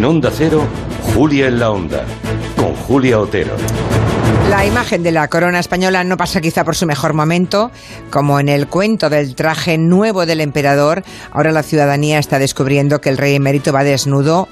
En Onda Cero, Julia en la Onda, con Julia Otero. La imagen de la corona española no pasa quizá por su mejor momento, como en el cuento del traje nuevo del emperador, ahora la ciudadanía está descubriendo que el rey emérito va desnudo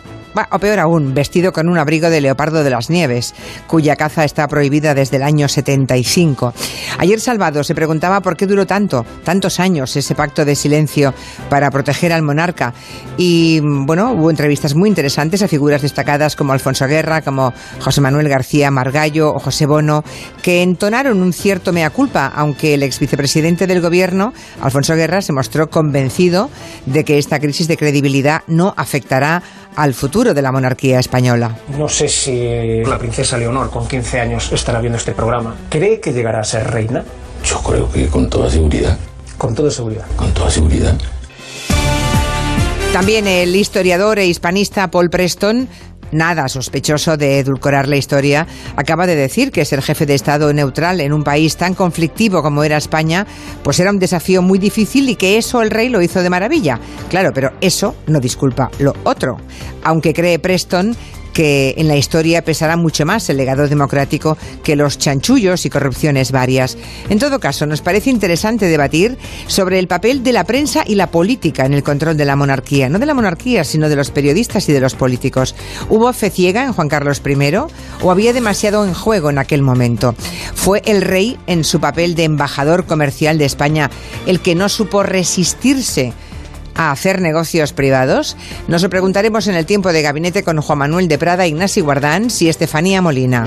o peor aún, vestido con un abrigo de leopardo de las nieves, cuya caza está prohibida desde el año 75. Ayer Salvado se preguntaba por qué duró tanto, tantos años ese pacto de silencio para proteger al monarca. Y bueno, hubo entrevistas muy interesantes a figuras destacadas como Alfonso Guerra, como José Manuel García Margallo o José Bono, que entonaron un cierto mea culpa, aunque el ex vicepresidente del gobierno, Alfonso Guerra, se mostró convencido de que esta crisis de credibilidad no afectará al futuro de la monarquía española. No sé si la princesa Leonor, con 15 años, estará viendo este programa. ¿Cree que llegará a ser reina? Yo creo que con toda seguridad. Con toda seguridad. Con toda seguridad. También el historiador e hispanista Paul Preston nada sospechoso de edulcorar la historia, acaba de decir que ser jefe de Estado neutral en un país tan conflictivo como era España, pues era un desafío muy difícil y que eso el rey lo hizo de maravilla. Claro, pero eso no disculpa lo otro. Aunque cree Preston que en la historia pesará mucho más el legado democrático que los chanchullos y corrupciones varias. En todo caso, nos parece interesante debatir sobre el papel de la prensa y la política en el control de la monarquía, no de la monarquía, sino de los periodistas y de los políticos. ¿Hubo fe ciega en Juan Carlos I o había demasiado en juego en aquel momento? ¿Fue el rey en su papel de embajador comercial de España el que no supo resistirse a hacer negocios privados? Nos lo preguntaremos en el tiempo de gabinete con Juan Manuel de Prada, Ignasi Guardán y Estefanía Molina.